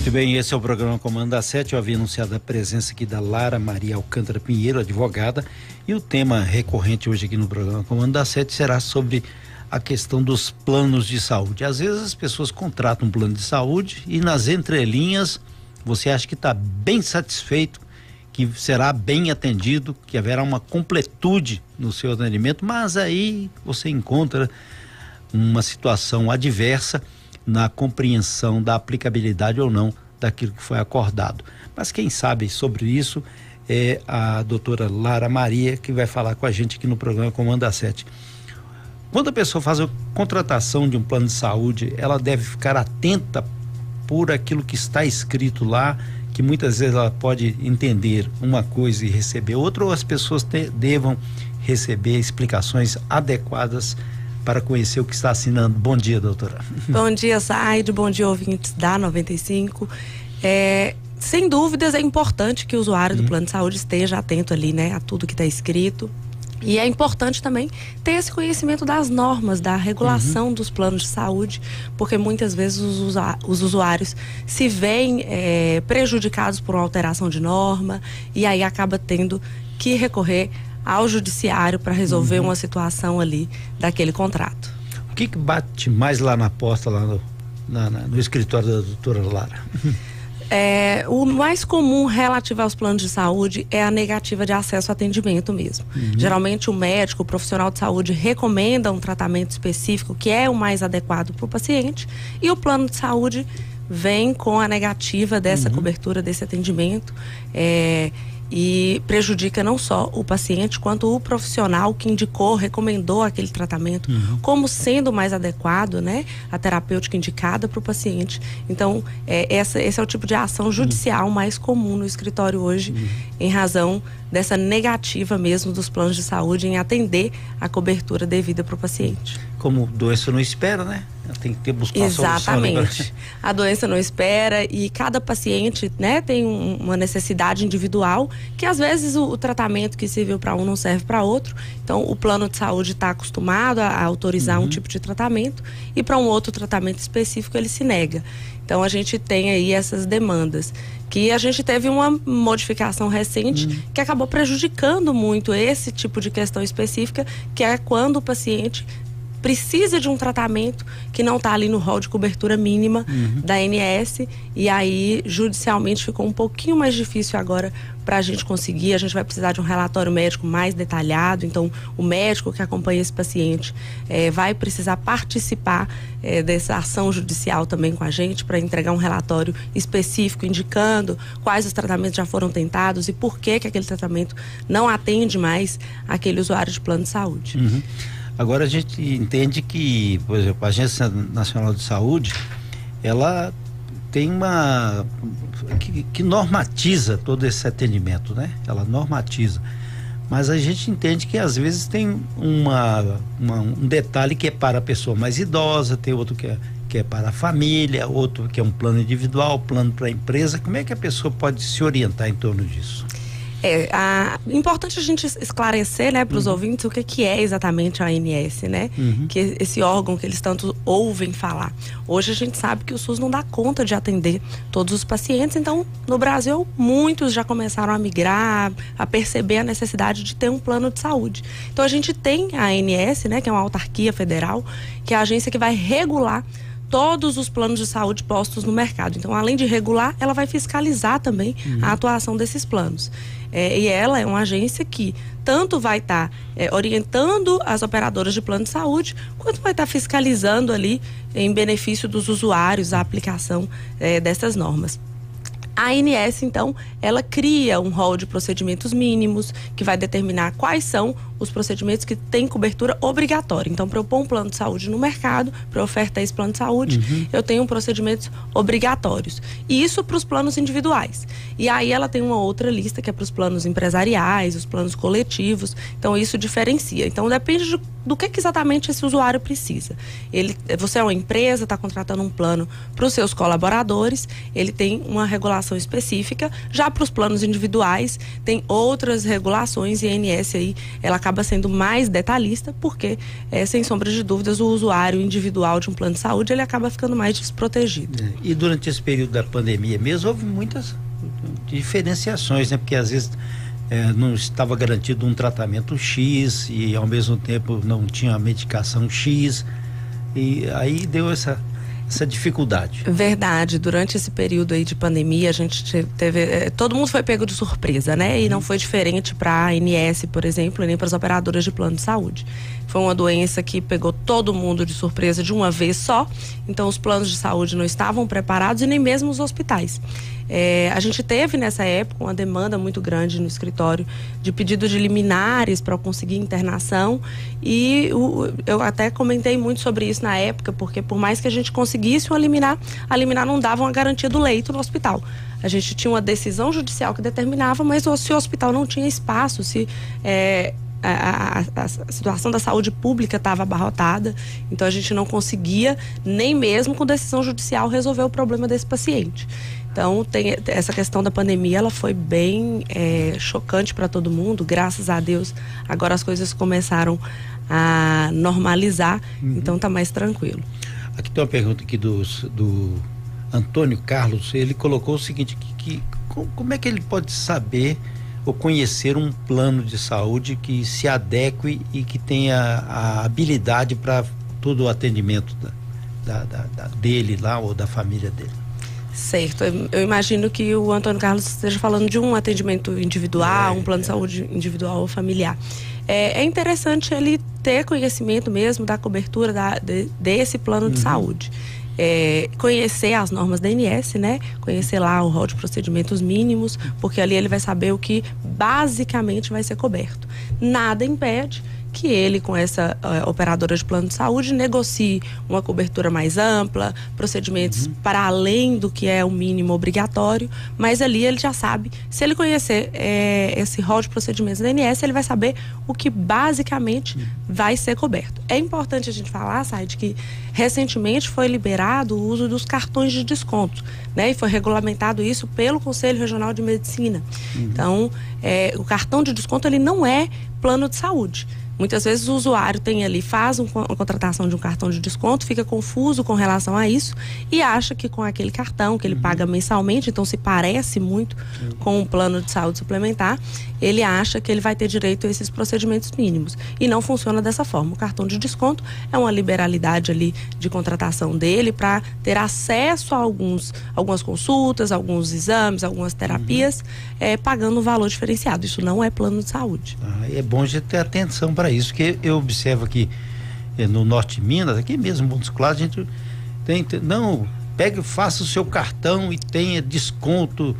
Muito bem, esse é o programa Comando da Sete. Eu havia anunciado a presença aqui da Lara Maria Alcântara Pinheiro, advogada, e o tema recorrente hoje aqui no programa Comando da Sete será sobre a questão dos planos de saúde. Às vezes as pessoas contratam um plano de saúde e nas entrelinhas você acha que está bem satisfeito, que será bem atendido, que haverá uma completude no seu atendimento, mas aí você encontra uma situação adversa na compreensão da aplicabilidade ou não daquilo que foi acordado. Mas quem sabe sobre isso é a doutora Lara Maria, que vai falar com a gente aqui no programa Comanda 7. Quando a pessoa faz a contratação de um plano de saúde, ela deve ficar atenta por aquilo que está escrito lá, que muitas vezes ela pode entender uma coisa e receber outra, ou as pessoas te, devam receber explicações adequadas para conhecer o que está assinando. Bom dia, doutora. Bom dia, Said. Bom dia, ouvintes da 95. É, sem dúvidas, é importante que o usuário do uhum. plano de saúde esteja atento ali, né, a tudo que está escrito. E é importante também ter esse conhecimento das normas, da regulação uhum. dos planos de saúde, porque muitas vezes os, os usuários se veem é, prejudicados por uma alteração de norma e aí acaba tendo que recorrer ao judiciário para resolver uhum. uma situação ali daquele contrato. O que, que bate mais lá na porta, lá no, na, na, no escritório da doutora Lara? É, o mais comum relativo aos planos de saúde é a negativa de acesso ao atendimento mesmo. Uhum. Geralmente o médico, o profissional de saúde recomenda um tratamento específico que é o mais adequado para o paciente e o plano de saúde vem com a negativa dessa uhum. cobertura desse atendimento. É, e prejudica não só o paciente quanto o profissional que indicou, recomendou aquele tratamento uhum. como sendo mais adequado, né, a terapêutica indicada para o paciente. Então, é, essa, esse é o tipo de ação judicial uhum. mais comum no escritório hoje, uhum. em razão dessa negativa mesmo dos planos de saúde em atender a cobertura devida para o paciente. Como doença não espera, né? Tem que ter buscar Exatamente. A, a doença não espera e cada paciente, né, tem um, uma necessidade individual que às vezes o, o tratamento que serviu para um não serve para outro. Então, o plano de saúde está acostumado a, a autorizar uhum. um tipo de tratamento e para um outro tratamento específico ele se nega. Então, a gente tem aí essas demandas que a gente teve uma modificação recente uhum. que acabou prejudicando muito esse tipo de questão específica, que é quando o paciente precisa de um tratamento que não está ali no rol de cobertura mínima uhum. da ANS e aí judicialmente ficou um pouquinho mais difícil agora para a gente conseguir. A gente vai precisar de um relatório médico mais detalhado. Então, o médico que acompanha esse paciente é, vai precisar participar é, dessa ação judicial também com a gente para entregar um relatório específico indicando quais os tratamentos já foram tentados e por que que aquele tratamento não atende mais aquele usuário de plano de saúde. Uhum. Agora a gente entende que, por exemplo, a Agência Nacional de Saúde, ela tem uma que, que, normatiza todo esse atendimento, né? Ela normatiza. Mas a gente entende que às vezes tem uma, uma, um detalhe que é para a pessoa mais idosa, tem outro que é, que é para a família, outro que é um plano individual, plano para a empresa. Como é que a pessoa pode se orientar em torno disso? É a, importante a gente esclarecer, né, para os uhum. ouvintes o que, que é exatamente a ANS, né? Uhum. Que esse órgão que eles tanto ouvem falar. Hoje a gente sabe que o SUS não dá conta de atender todos os pacientes, então no Brasil muitos já começaram a migrar, a perceber a necessidade de ter um plano de saúde. Então a gente tem a ANS, né, que é uma autarquia federal, que é a agência que vai regular todos os planos de saúde postos no mercado. Então, além de regular, ela vai fiscalizar também uhum. a atuação desses planos. É, e ela é uma agência que tanto vai estar tá, é, orientando as operadoras de plano de saúde, quanto vai estar tá fiscalizando ali em benefício dos usuários a aplicação é, dessas normas. A ANS, então, ela cria um rol de procedimentos mínimos que vai determinar quais são os procedimentos que têm cobertura obrigatória. Então, para eu pôr um plano de saúde no mercado, para ofertar esse plano de saúde, uhum. eu tenho procedimentos obrigatórios. E isso para os planos individuais. E aí ela tem uma outra lista que é para os planos empresariais, os planos coletivos. Então, isso diferencia. Então, depende de do que, que exatamente esse usuário precisa. Ele, você é uma empresa, está contratando um plano para os seus colaboradores, ele tem uma regulação específica. Já para os planos individuais, tem outras regulações e a ANS aí, ela acaba sendo mais detalhista, porque, é, sem sombra de dúvidas, o usuário individual de um plano de saúde, ele acaba ficando mais desprotegido. É, e durante esse período da pandemia mesmo, houve muitas diferenciações, né? Porque às vezes é, não estava garantido um tratamento X e ao mesmo tempo não tinha medicação X. E aí deu essa, essa dificuldade. Verdade. Durante esse período aí de pandemia, a gente teve. É, todo mundo foi pego de surpresa, né? E não foi diferente para a ANS, por exemplo, nem para as operadoras de plano de saúde. Foi uma doença que pegou todo mundo de surpresa de uma vez só. Então, os planos de saúde não estavam preparados e nem mesmo os hospitais. É, a gente teve nessa época uma demanda muito grande no escritório de pedido de liminares para conseguir internação e o, eu até comentei muito sobre isso na época, porque por mais que a gente conseguisse uma liminar, a liminar não dava uma garantia do leito no hospital. A gente tinha uma decisão judicial que determinava, mas se o hospital não tinha espaço, se é, a, a, a, situação da saúde pública estava abarrotada, então a gente não conseguia, nem mesmo com decisão judicial, resolver o problema desse paciente. Então, tem essa questão da pandemia, ela foi bem é, chocante para todo mundo. Graças a Deus, agora as coisas começaram a normalizar, uhum. então está mais tranquilo. Aqui tem uma pergunta aqui do, do Antônio Carlos. Ele colocou o seguinte: que, que, como é que ele pode saber ou conhecer um plano de saúde que se adeque e que tenha a habilidade para todo o atendimento da, da, da, dele lá ou da família dele? Certo. Eu imagino que o Antônio Carlos esteja falando de um atendimento individual, é, um plano é. de saúde individual ou familiar. É, é, interessante ele ter conhecimento mesmo da cobertura de, desse plano uhum. de saúde. É, conhecer as normas da ANS, né? Conhecer lá o rol de procedimentos mínimos, porque ali ele vai saber o que basicamente vai ser coberto. Nada impede que ele, com essa uh, operadora de plano de saúde, negocie uma cobertura mais ampla, procedimentos uhum. para além do que é o mínimo obrigatório, mas ali ele já sabe, se ele conhecer é, esse rol de procedimentos da INS, ele vai saber o que basicamente uhum. vai ser coberto. É importante a gente falar, Said, que recentemente foi liberado o uso dos cartões de desconto, né? E foi regulamentado isso pelo Conselho Regional de Medicina. Uhum. Então, é, o cartão de desconto ele não é plano de saúde. Muitas vezes o usuário tem ali, faz um, uma contratação de um cartão de desconto, fica confuso com relação a isso e acha que com aquele cartão que ele uhum. paga mensalmente, então se parece muito uhum. com um plano de saúde suplementar, ele acha que ele vai ter direito a esses procedimentos mínimos. E não funciona dessa forma. O cartão de desconto é uma liberalidade ali de contratação dele para ter acesso a alguns, algumas consultas, alguns exames, algumas terapias, uhum. é, pagando um valor diferenciado. Isso não é plano de saúde. Ah, é bom já ter atenção para isso, que eu observo aqui eh, no Norte de Minas, aqui mesmo, Montes Claros, a gente tem, tem, não, pegue, faça o seu cartão e tenha desconto,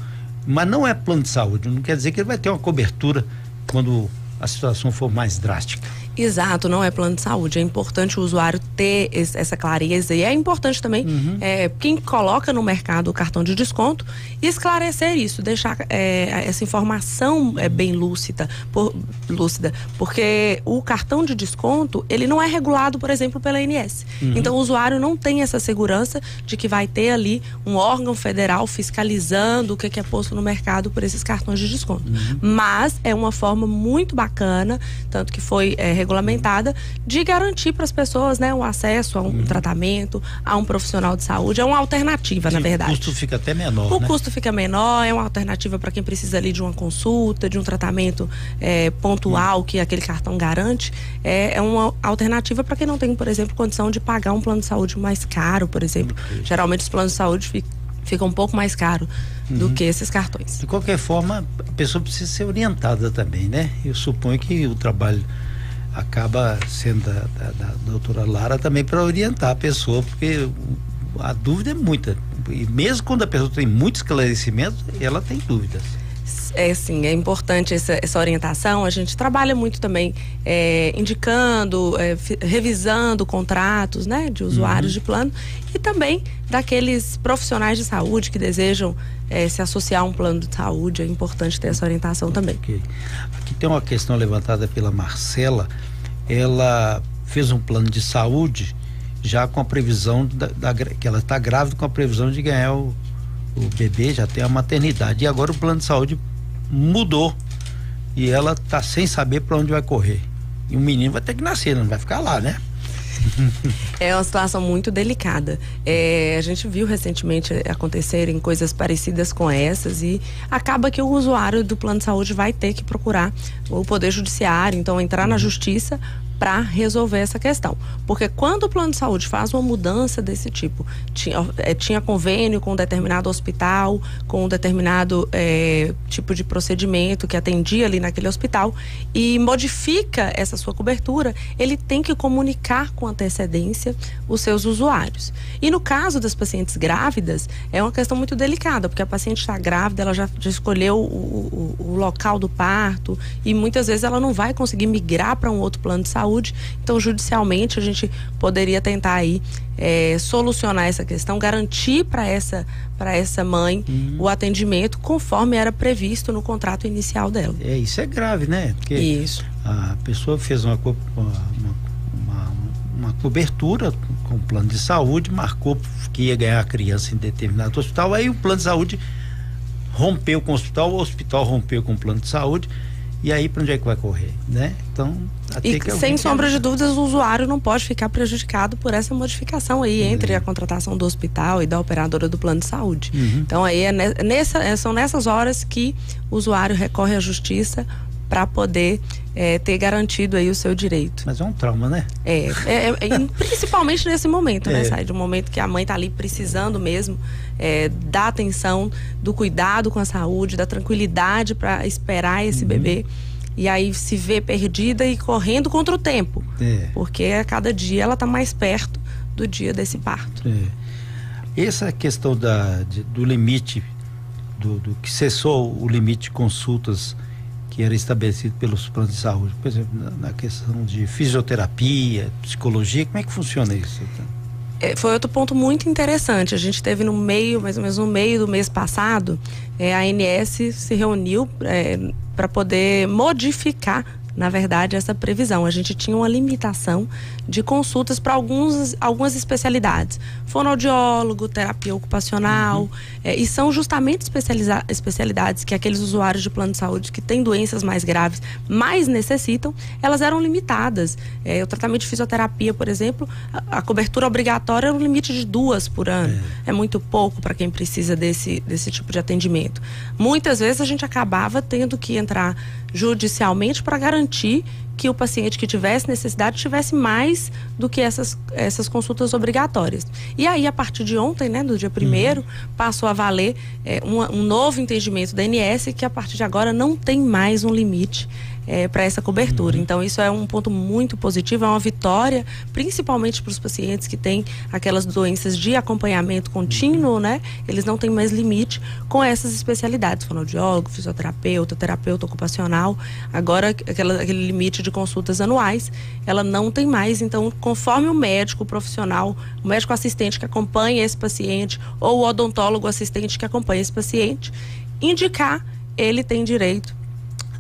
mas não é plano de saúde, não quer dizer que ele vai ter uma cobertura quando a situação for mais drástica. Exato, não é plano de saúde. É importante o usuário ter esse, essa clareza e é importante também uhum. é, quem coloca no mercado o cartão de desconto esclarecer isso, deixar é, essa informação é, bem lúcida, por, lúcida, porque o cartão de desconto ele não é regulado, por exemplo, pela ANS. Uhum. Então o usuário não tem essa segurança de que vai ter ali um órgão federal fiscalizando o que é posto no mercado por esses cartões de desconto. Uhum. Mas é uma forma muito bacana, tanto que foi é, regulamentada de garantir para as pessoas né, um acesso a um uhum. tratamento, a um profissional de saúde. É uma alternativa, Sim, na verdade. O custo fica até menor. O né? custo fica menor, é uma alternativa para quem precisa ali de uma consulta, de um tratamento é, pontual uhum. que aquele cartão garante. É, é uma alternativa para quem não tem, por exemplo, condição de pagar um plano de saúde mais caro, por exemplo. Uhum. Geralmente os planos de saúde ficam fica um pouco mais caro uhum. do que esses cartões. De qualquer forma, a pessoa precisa ser orientada também, né? Eu suponho que o trabalho acaba sendo da, da, da doutora Lara também para orientar a pessoa, porque a dúvida é muita. E mesmo quando a pessoa tem muito esclarecimento, ela tem dúvidas. É sim, é importante essa, essa orientação. A gente trabalha muito também é, indicando, é, revisando contratos né, de usuários uhum. de plano e também daqueles profissionais de saúde que desejam é, se associar a um plano de saúde. É importante ter essa orientação também. Okay. Aqui tem uma questão levantada pela Marcela. Ela fez um plano de saúde já com a previsão da, da que ela está grávida com a previsão de ganhar o, o bebê, já tem a maternidade. E agora o plano de saúde mudou e ela está sem saber para onde vai correr. E o menino vai ter que nascer, não vai ficar lá, né? É uma situação muito delicada. É, a gente viu recentemente acontecerem coisas parecidas com essas e acaba que o usuário do plano de saúde vai ter que procurar o Poder Judiciário, então entrar na Justiça para resolver essa questão. Porque quando o plano de saúde faz uma mudança desse tipo, tinha, é, tinha convênio com um determinado hospital, com um determinado é, tipo de procedimento que atendia ali naquele hospital e modifica essa sua cobertura, ele tem que comunicar com antecedência os seus usuários. E no caso das pacientes grávidas, é uma questão muito delicada, porque a paciente está grávida, ela já, já escolheu o, o, o local do parto e muitas vezes ela não vai conseguir migrar para um outro plano de saúde. Então, judicialmente, a gente poderia tentar aí é, solucionar essa questão, garantir para essa, para essa mãe uhum. o atendimento conforme era previsto no contrato inicial dela. É, isso é grave, né? Porque isso. a pessoa fez uma, uma, uma, uma cobertura com o plano de saúde, marcou que ia ganhar a criança em determinado hospital, aí o plano de saúde rompeu com o hospital, o hospital rompeu com o plano de saúde e aí, para onde é que vai correr, né? Então, e sem sombra de dúvidas, o usuário não pode ficar prejudicado por essa modificação aí uhum. entre a contratação do hospital e da operadora do plano de saúde. Uhum. Então, aí é nessa, é, são nessas horas que o usuário recorre à justiça para poder é, ter garantido aí o seu direito. Mas é um trauma, né? É, é, é principalmente nesse momento, né, é. Sai? De um momento que a mãe está ali precisando mesmo é, da atenção, do cuidado com a saúde, da tranquilidade para esperar esse uhum. bebê. E aí se vê perdida e correndo contra o tempo. É. Porque a cada dia ela está mais perto do dia desse parto. É. Essa questão da, de, do limite, do, do que cessou o limite de consultas que era estabelecido pelos planos de saúde, por exemplo, na, questão de fisioterapia, psicologia, como é que funciona isso? É, foi outro ponto muito interessante. A gente teve no meio, mais ou menos no meio do mês passado, é, a ANS se reuniu é, para poder modificar na verdade, essa previsão. A gente tinha uma limitação de consultas para algumas especialidades. Fonoaudiólogo, terapia ocupacional. Uhum. É, e são justamente especialidades que aqueles usuários de plano de saúde que têm doenças mais graves mais necessitam, elas eram limitadas. É, o tratamento de fisioterapia, por exemplo, a, a cobertura obrigatória era um limite de duas por ano. É, é muito pouco para quem precisa desse, desse tipo de atendimento. Muitas vezes a gente acabava tendo que entrar judicialmente para garantir que o paciente que tivesse necessidade tivesse mais do que essas, essas consultas obrigatórias. E aí, a partir de ontem, né, do dia primeiro, uhum. passou a valer é, um, um novo entendimento da ANS que a partir de agora não tem mais um limite é, para essa cobertura. Uhum. Então, isso é um ponto muito positivo, é uma vitória, principalmente para os pacientes que têm aquelas doenças de acompanhamento contínuo, uhum. né? Eles não têm mais limite com essas especialidades, fonoaudiólogo, fisioterapeuta, terapeuta ocupacional. Agora, aquela, aquele limite de consultas anuais, ela não tem mais. Então, conforme o médico o profissional, o médico assistente que acompanha esse paciente, ou o odontólogo assistente que acompanha esse paciente, indicar, ele tem direito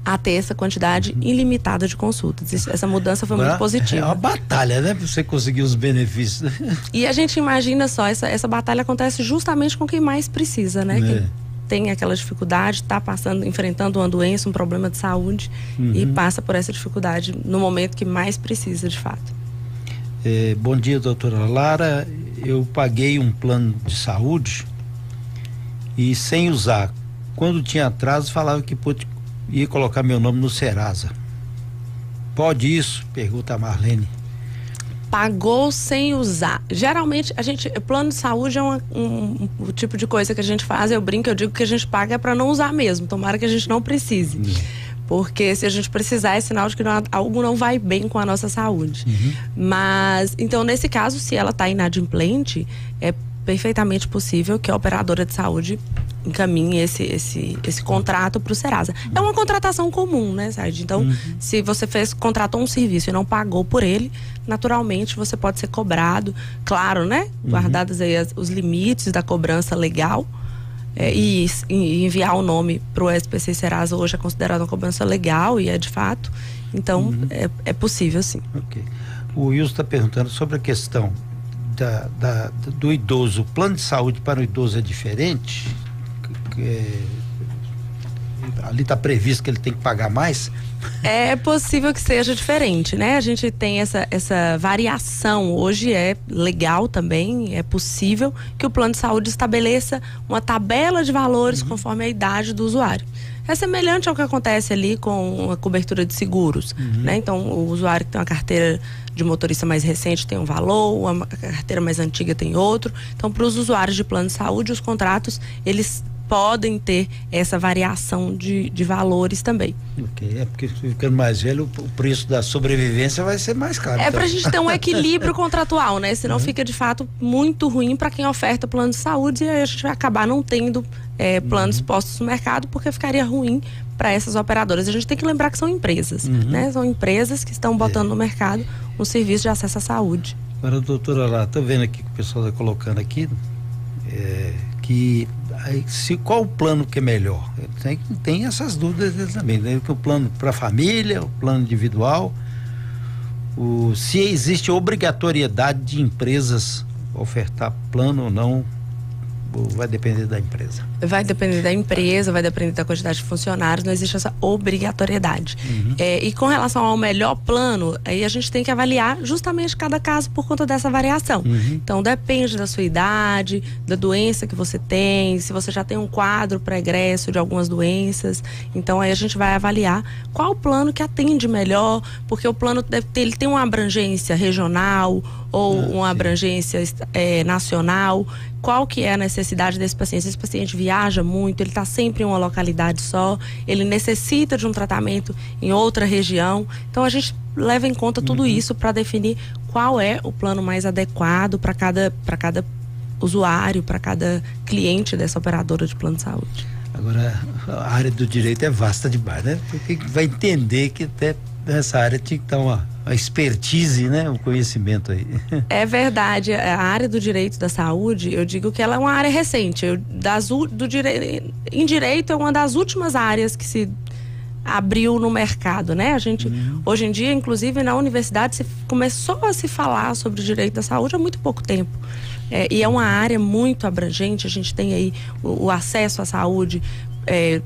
a ter essa quantidade ilimitada de consultas. Essa mudança foi muito positiva. É uma batalha, né? Para você conseguir os benefícios. E a gente imagina só, essa, essa batalha acontece justamente com quem mais precisa, né? É. Quem tem aquela dificuldade, está passando, enfrentando uma doença, um problema de saúde uhum. e passa por essa dificuldade no momento que mais precisa, de fato. É, bom dia, doutora Lara. Eu paguei um plano de saúde e sem usar. Quando tinha atraso, falava que ia colocar meu nome no Serasa. Pode isso? Pergunta a Marlene. Pagou sem usar. Geralmente, a gente. Plano de saúde é uma, um, um, um, tipo de coisa que a gente faz. Eu brinco, eu digo que a gente paga para não usar mesmo. Tomara que a gente não precise. Uhum. Porque se a gente precisar, é sinal de que não, algo não vai bem com a nossa saúde. Uhum. Mas, então, nesse caso, se ela está inadimplente, é perfeitamente possível que a operadora de saúde encaminhe esse, esse, esse contrato para o Serasa. É uma contratação comum, né, Sérgio? Então, uhum. se você fez, contratou um serviço e não pagou por ele, naturalmente você pode ser cobrado, claro, né? Uhum. Guardados aí as, os limites da cobrança legal. É, e, e, enviar o nome para o SPC Serasa hoje é considerado uma cobrança legal e é de fato. Então, uhum. é, é possível sim. Ok. o Wilson está perguntando sobre a questão da, da, do idoso. O plano de saúde para o idoso é diferente? É, ali está previsto que ele tem que pagar mais? É possível que seja diferente, né? A gente tem essa, essa variação. Hoje é legal também, é possível que o plano de saúde estabeleça uma tabela de valores uhum. conforme a idade do usuário. É semelhante ao que acontece ali com a cobertura de seguros, uhum. né? Então, o usuário que tem uma carteira de motorista mais recente tem um valor, a carteira mais antiga tem outro. Então, para os usuários de plano de saúde, os contratos, eles podem ter essa variação de, de valores também. Ok, é porque ficando mais velho, o preço da sobrevivência vai ser mais caro. É então. para a gente ter um equilíbrio contratual, né? Senão uhum. fica de fato muito ruim para quem oferta plano de saúde e a gente vai acabar não tendo é, planos uhum. postos no mercado porque ficaria ruim para essas operadoras. A gente tem que lembrar que são empresas, uhum. né? São empresas que estão botando é. no mercado um serviço de acesso à saúde. Agora, doutora, lá, tô vendo aqui que o pessoal está colocando aqui é, que se qual o plano que é melhor? Tem, tem essas dúvidas também, né? O plano para a família, o plano individual, o, se existe obrigatoriedade de empresas ofertar plano ou não vai depender da empresa? Vai depender da empresa, vai depender da quantidade de funcionários, não existe essa obrigatoriedade. Uhum. É, e com relação ao melhor plano, aí a gente tem que avaliar justamente cada caso por conta dessa variação. Uhum. Então depende da sua idade, da doença que você tem, se você já tem um quadro pregresso de algumas doenças. Então aí a gente vai avaliar qual o plano que atende melhor, porque o plano deve ter, ele tem uma abrangência regional ou ah, uma sim. abrangência é, nacional qual que é a necessidade desse paciente. Esse paciente viaja muito, ele está sempre em uma localidade só, ele necessita de um tratamento em outra região. Então a gente leva em conta tudo uhum. isso para definir qual é o plano mais adequado para cada, cada usuário, para cada cliente dessa operadora de plano de saúde. Agora, a área do direito é vasta demais, né? Porque vai entender que até nessa área tinha que estar uma a expertise, né, o conhecimento aí. É verdade. A área do direito da saúde, eu digo que ela é uma área recente. Eu, das, do dire... Em direito é uma das últimas áreas que se abriu no mercado, né? A gente uhum. hoje em dia, inclusive na universidade, se começou a se falar sobre o direito da saúde há muito pouco tempo. É, e é uma área muito abrangente. A gente tem aí o, o acesso à saúde. É,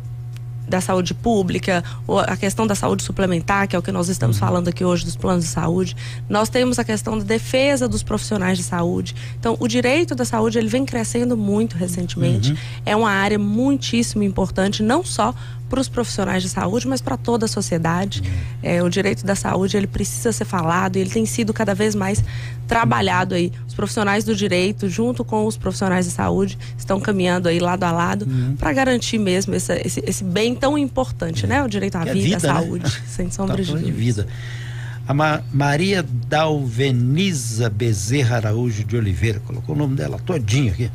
da saúde pública, a questão da saúde suplementar, que é o que nós estamos uhum. falando aqui hoje dos planos de saúde. Nós temos a questão da defesa dos profissionais de saúde. Então, o direito da saúde ele vem crescendo muito recentemente. Uhum. É uma área muitíssimo importante, não só para os profissionais de saúde, mas para toda a sociedade. É, o direito da saúde ele precisa ser falado e ele tem sido cada vez mais trabalhado aí. Os profissionais do direito, junto com os profissionais de saúde, estão caminhando aí lado a lado uhum. para garantir mesmo esse, esse, esse, bem tão importante, né? O direito à vida, vida, à né? saúde, né? sem sombra tá de, de vida. A Ma Maria Dalveniza Bezerra Araújo de Oliveira, colocou o nome dela todinho aqui.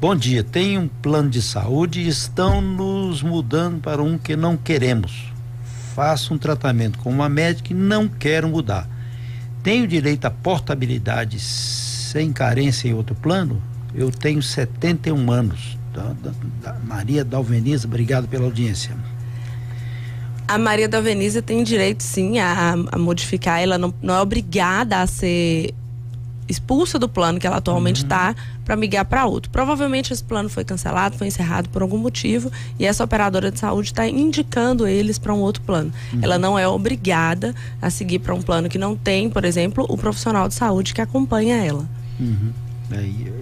Bom dia, tem um plano de saúde e estão nos mudando para um que não queremos. Faço um tratamento com uma médica e não quero mudar. Tenho direito à portabilidade sem carência em outro plano? Eu tenho 71 anos. Da, da, da Maria Dalveniza, obrigado pela audiência. A Maria Dalveniza tem direito, sim, a, a modificar. Ela não, não é obrigada a ser expulsa do plano que ela atualmente está uhum. para migrar para outro. Provavelmente esse plano foi cancelado, foi encerrado por algum motivo e essa operadora de saúde está indicando eles para um outro plano. Uhum. Ela não é obrigada a seguir para um plano que não tem, por exemplo, o profissional de saúde que acompanha ela. Uhum.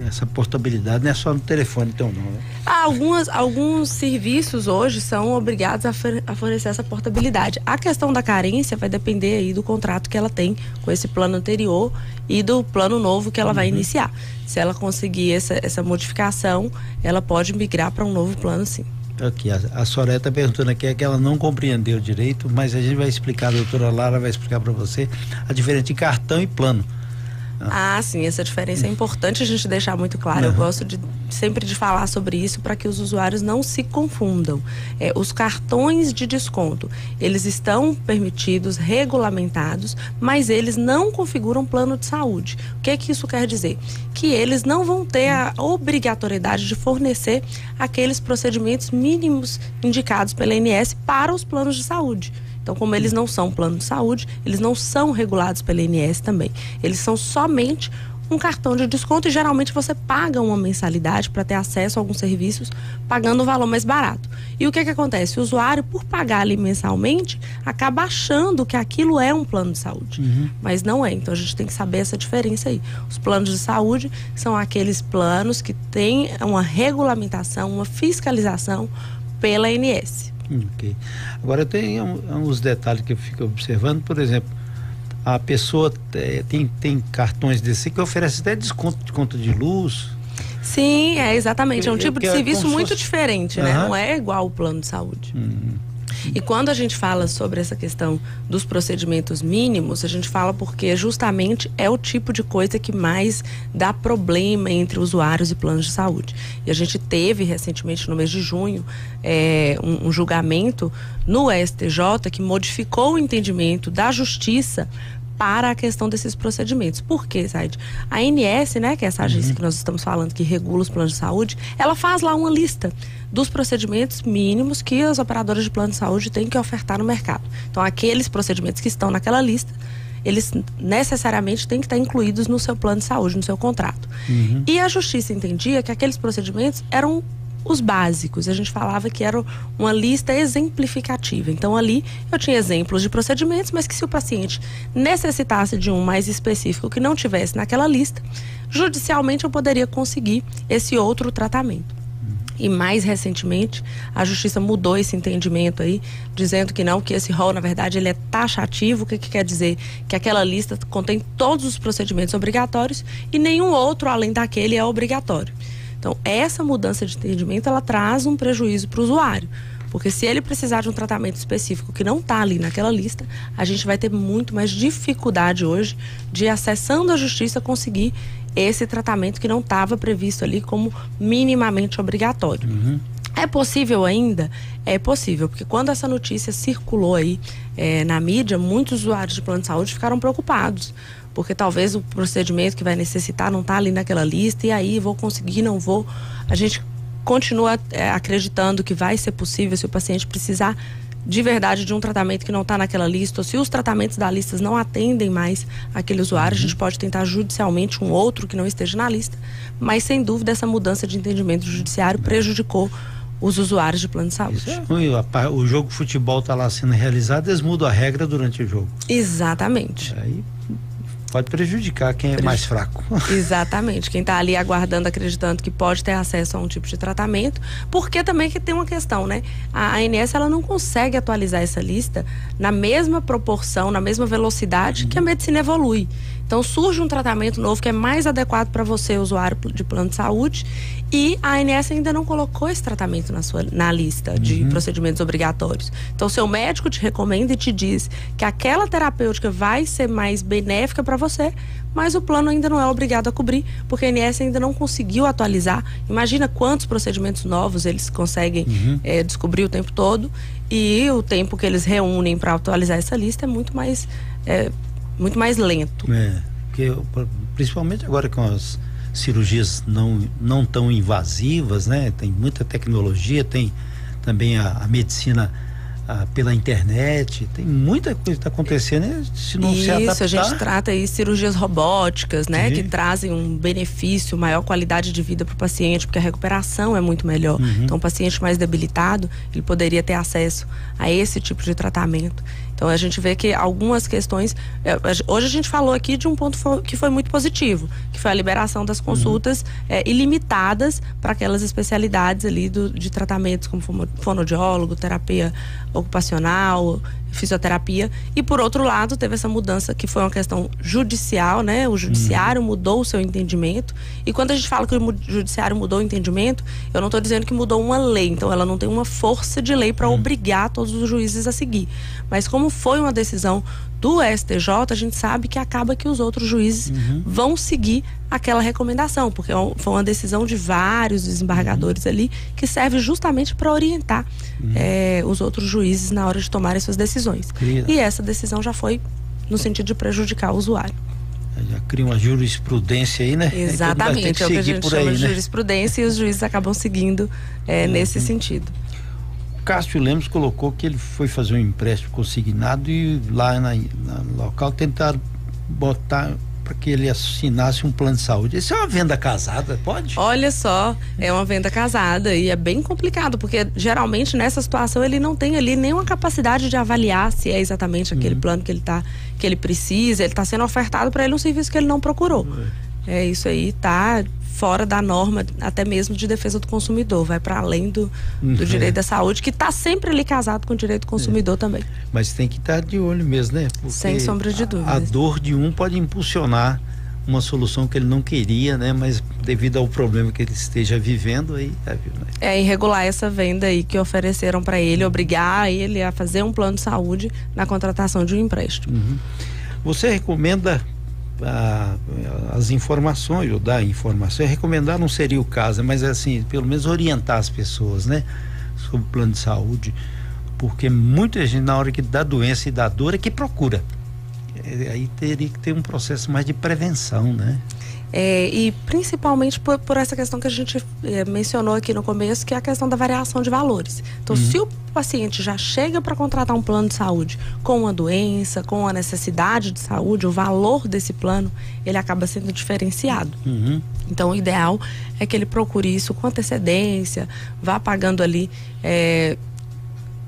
Essa portabilidade não é só no telefone, então, não, né? Algumas, alguns serviços hoje são obrigados a, fornecer essa portabilidade. A questão da carência vai depender aí do contrato que ela tem com esse plano anterior e do plano novo que ela vai uhum. iniciar. Se ela conseguir essa, essa modificação, ela pode migrar para um novo plano, sim. Aqui, a, a Soraya está perguntando aqui é que ela não compreendeu direito, mas a gente vai explicar, a doutora Lara vai explicar para você a diferença de cartão e plano. Ah, sim, essa diferença é importante a gente deixar muito claro. Eu gosto de sempre de falar sobre isso para que os usuários não se confundam. É, os cartões de desconto, eles estão permitidos, regulamentados, mas eles não configuram plano de saúde. O que é que isso quer dizer? Que eles não vão ter a obrigatoriedade de fornecer aqueles procedimentos mínimos indicados pela ANS para os planos de saúde. Então, como eles não são plano de saúde, eles não são regulados pela INS também. Eles são somente um cartão de desconto e geralmente você paga uma mensalidade para ter acesso a alguns serviços pagando um valor mais barato. E o que que acontece? O usuário, por pagar ali mensalmente, acaba achando que aquilo é um plano de saúde, uhum. mas não é. Então a gente tem que saber essa diferença aí. Os planos de saúde são aqueles planos que têm uma regulamentação, uma fiscalização pela ANS. Ok. Agora tem uns detalhes que eu fico observando, por exemplo, a pessoa tem, tem cartões desse que oferece até desconto de conta de luz. Sim, é exatamente. É um tipo de serviço muito diferente, né? Uhum. Não é igual o plano de saúde. Uhum. E quando a gente fala sobre essa questão dos procedimentos mínimos, a gente fala porque justamente é o tipo de coisa que mais dá problema entre usuários e planos de saúde. E a gente teve recentemente, no mês de junho, é, um, um julgamento no STJ que modificou o entendimento da justiça para a questão desses procedimentos. Por quê, Said? A ANS, né, que é essa agência uhum. que nós estamos falando, que regula os planos de saúde, ela faz lá uma lista dos procedimentos mínimos que as operadoras de plano de saúde têm que ofertar no mercado. Então, aqueles procedimentos que estão naquela lista, eles necessariamente têm que estar incluídos no seu plano de saúde, no seu contrato. Uhum. E a justiça entendia que aqueles procedimentos eram os básicos. A gente falava que era uma lista exemplificativa. Então, ali eu tinha exemplos de procedimentos, mas que se o paciente necessitasse de um mais específico que não tivesse naquela lista, judicialmente eu poderia conseguir esse outro tratamento. E mais recentemente, a justiça mudou esse entendimento aí, dizendo que não, que esse rol, na verdade, ele é taxativo. O que, que quer dizer? Que aquela lista contém todos os procedimentos obrigatórios e nenhum outro além daquele é obrigatório. Então, essa mudança de entendimento, ela traz um prejuízo para o usuário. Porque se ele precisar de um tratamento específico que não está ali naquela lista, a gente vai ter muito mais dificuldade hoje de, acessando a justiça, conseguir esse tratamento que não estava previsto ali como minimamente obrigatório. Uhum. É possível ainda? É possível, porque quando essa notícia circulou aí é, na mídia, muitos usuários de plano de saúde ficaram preocupados porque talvez o procedimento que vai necessitar não está ali naquela lista e aí vou conseguir, não vou. A gente continua é, acreditando que vai ser possível se o paciente precisar de verdade de um tratamento que não está naquela lista, ou se os tratamentos da lista não atendem mais aquele usuário, a gente pode tentar judicialmente um outro que não esteja na lista, mas sem dúvida essa mudança de entendimento judiciário prejudicou os usuários de plano de saúde. Isso é ruim. O jogo de futebol está lá sendo realizado, eles mudam a regra durante o jogo. Exatamente. Aí pode prejudicar quem é mais fraco. Exatamente, quem está ali aguardando, acreditando que pode ter acesso a um tipo de tratamento, porque também que tem uma questão, né? A ANS ela não consegue atualizar essa lista na mesma proporção, na mesma velocidade uhum. que a medicina evolui. Então surge um tratamento novo que é mais adequado para você, usuário de plano de saúde, e a ANS ainda não colocou esse tratamento na, sua, na lista de uhum. procedimentos obrigatórios. Então, seu médico te recomenda e te diz que aquela terapêutica vai ser mais benéfica para você, mas o plano ainda não é obrigado a cobrir, porque a ANS ainda não conseguiu atualizar. Imagina quantos procedimentos novos eles conseguem uhum. é, descobrir o tempo todo, e o tempo que eles reúnem para atualizar essa lista é muito mais. É, muito mais lento. É, porque, principalmente agora com as cirurgias não, não tão invasivas, né? Tem muita tecnologia, tem também a, a medicina ah, pela internet, tem muita coisa que está acontecendo, né? se não Isso, se adaptar... a gente trata aí cirurgias robóticas, né? Sim. Que trazem um benefício, maior qualidade de vida para o paciente, porque a recuperação é muito melhor. Uhum. Então, o paciente mais debilitado, ele poderia ter acesso a esse tipo de tratamento. Então a gente vê que algumas questões. É, hoje a gente falou aqui de um ponto que foi muito positivo, que foi a liberação das consultas uhum. é, ilimitadas para aquelas especialidades ali do, de tratamentos como fonoaudiólogo, terapia ocupacional, fisioterapia. E por outro lado, teve essa mudança que foi uma questão judicial, né? O judiciário uhum. mudou o seu entendimento. E quando a gente fala que o judiciário mudou o entendimento, eu não estou dizendo que mudou uma lei. Então, ela não tem uma força de lei para uhum. obrigar todos os juízes a seguir. Mas como foi uma decisão do STJ, a gente sabe que acaba que os outros juízes uhum. vão seguir aquela recomendação, porque é foi uma decisão de vários desembargadores uhum. ali que serve justamente para orientar uhum. é, os outros juízes na hora de tomarem suas decisões. Cria. E essa decisão já foi no sentido de prejudicar o usuário. Já cria uma jurisprudência aí, né? Exatamente, é o que a gente chama aí, de né? jurisprudência e os juízes acabam seguindo é, nesse sentido. Cássio Lemos colocou que ele foi fazer um empréstimo consignado e lá na, na local tentaram botar para que ele assinasse um plano de saúde. Isso é uma venda casada, pode? Olha só, é uma venda casada e é bem complicado, porque geralmente nessa situação ele não tem ali nenhuma capacidade de avaliar se é exatamente aquele uhum. plano que ele tá, que ele precisa, ele está sendo ofertado para ele um serviço que ele não procurou. É, é isso aí, tá fora da norma, até mesmo de defesa do consumidor, vai para além do, do uhum. direito da saúde, que está sempre ali casado com o direito do consumidor é. também. Mas tem que estar tá de olho mesmo, né? Porque Sem sombra de dúvida. A, a dor de um pode impulsionar uma solução que ele não queria, né? Mas devido ao problema que ele esteja vivendo, aí tá viu, né? É irregular essa venda aí que ofereceram para ele, obrigar ele a fazer um plano de saúde na contratação de um empréstimo. Uhum. Você recomenda a, as informações, ou dar informações, recomendar não seria o caso, mas assim, pelo menos orientar as pessoas, né? Sobre o plano de saúde, porque muita gente, na hora que dá doença e dá dor, é que procura. É, aí teria que ter um processo mais de prevenção, né? É, e principalmente por, por, essa questão que a gente é, mencionou aqui no começo, que é a questão da variação de valores. Então, uhum. se o paciente já chega para contratar um plano de saúde com uma doença, com a necessidade de saúde, o valor desse plano, ele acaba sendo diferenciado. Uhum. Então, o ideal é que ele procure isso com antecedência, vá pagando ali. É,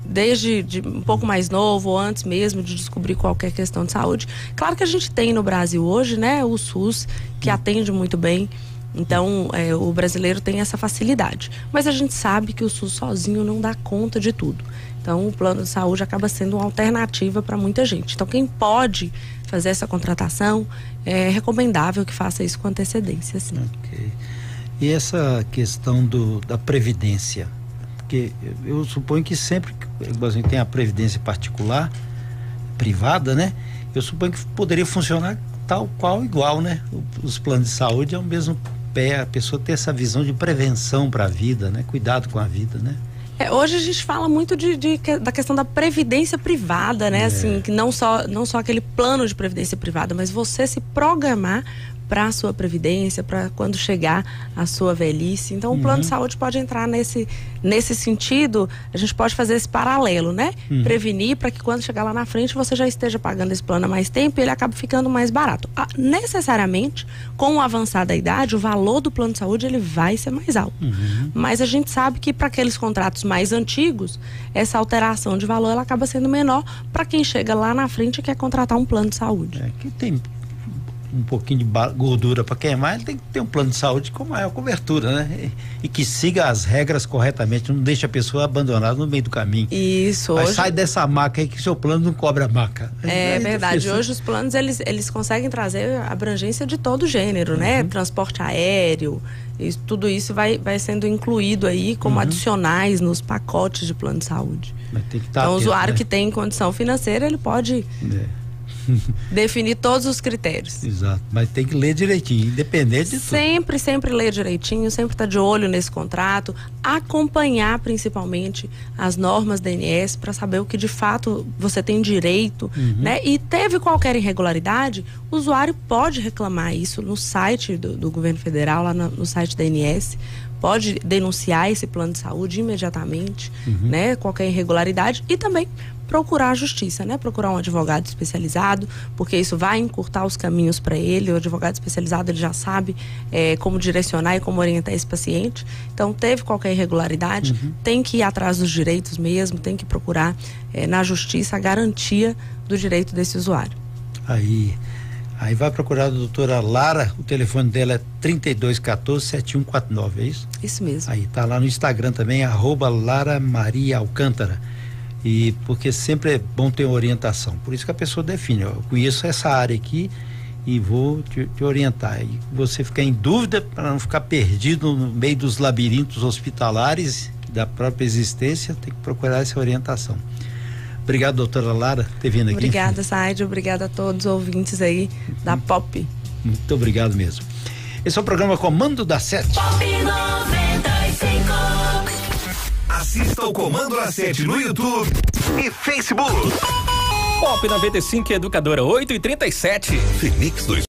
desde de um pouco mais novo, ou antes mesmo de descobrir qualquer questão de saúde. Claro que a gente tem no Brasil hoje, né, o SUS, que atende muito bem. Então, é, o brasileiro tem essa facilidade. Mas a gente sabe que o SUS sozinho não dá conta de tudo. Então, o plano de saúde acaba sendo uma alternativa para muita gente. Então, quem pode fazer essa contratação, é recomendável que faça isso com antecedência, sim. Ok. E essa questão do, da previdência? Porque eu suponho que sempre que assim, tem a previdência particular, privada, né? Eu suponho que poderia funcionar tal qual igual, né? Os planos de saúde é o mesmo pé, a pessoa ter essa visão de prevenção para a vida, né? Cuidado com a vida, né? É, hoje a gente fala muito de, de, da questão da previdência privada, né? É. Assim, que não só, não só aquele plano de previdência privada, mas você se programar para a sua previdência, para quando chegar a sua velhice. Então, uhum. o plano de saúde pode entrar nesse, nesse sentido. A gente pode fazer esse paralelo, né? Uhum. Prevenir para que quando chegar lá na frente você já esteja pagando esse plano há mais tempo e ele acaba ficando mais barato. Ah, necessariamente, com o avançar da idade, o valor do plano de saúde ele vai ser mais alto. Uhum. Mas a gente sabe que para aqueles contratos mais antigos, essa alteração de valor ela acaba sendo menor para quem chega lá na frente e quer contratar um plano de saúde. É que tem um pouquinho de gordura para queimar, ele tem que ter um plano de saúde com maior cobertura, né? E, e, que siga as regras corretamente, não deixe a pessoa abandonada no meio do caminho. Isso. Mas hoje... sai dessa maca aí que seu plano não cobra maca. É, é verdade. Difícil. Hoje os planos eles, eles conseguem trazer abrangência de todo gênero, né? uhum. né? Transporte aéreo, isso, tudo isso vai, vai sendo incluído aí como uhum. adicionais nos pacotes de plano de saúde. Tá então, o usuário né? que tem condição financeira, ele pode é Definir todos os critérios. Exato, mas tem que ler direitinho, independente de sempre, tudo. Sempre, ler direitinho, sempre estar tá de olho nesse contrato, acompanhar principalmente as normas da ANS para saber o que de fato você tem direito, uhum. né? E teve qualquer irregularidade, o usuário pode reclamar isso no site do, do governo federal, lá no, no site da ANS pode denunciar esse plano de saúde imediatamente, uhum. né? Qualquer irregularidade e também procurar a justiça, né? Procurar um advogado especializado, porque isso vai encurtar os caminhos para ele. O advogado especializado ele já sabe é, como direcionar e como orientar esse paciente. Então, teve qualquer irregularidade, uhum. tem que ir atrás dos direitos mesmo, tem que procurar é, na justiça a garantia do direito desse usuário. Aí. Aí vai procurar a doutora Lara, o telefone dela é 3214-7149, é isso? Isso mesmo. Aí tá lá no Instagram também, arroba Lara Maria Alcântara e porque sempre é bom ter orientação. Por isso que a pessoa define, eu conheço essa área aqui e vou te, te orientar. E você ficar em dúvida para não ficar perdido no meio dos labirintos hospitalares da própria existência, tem que procurar essa orientação. Obrigado, doutora Lara, por ter vindo aqui. Obrigada, Said. Obrigada a todos os ouvintes aí da POP. Muito obrigado mesmo. Esse é o programa Comando da Sete. Pop 95. Assista o Comando na 7 no YouTube e Facebook. Pop 95 Educadora 8 e 37. Fenix 2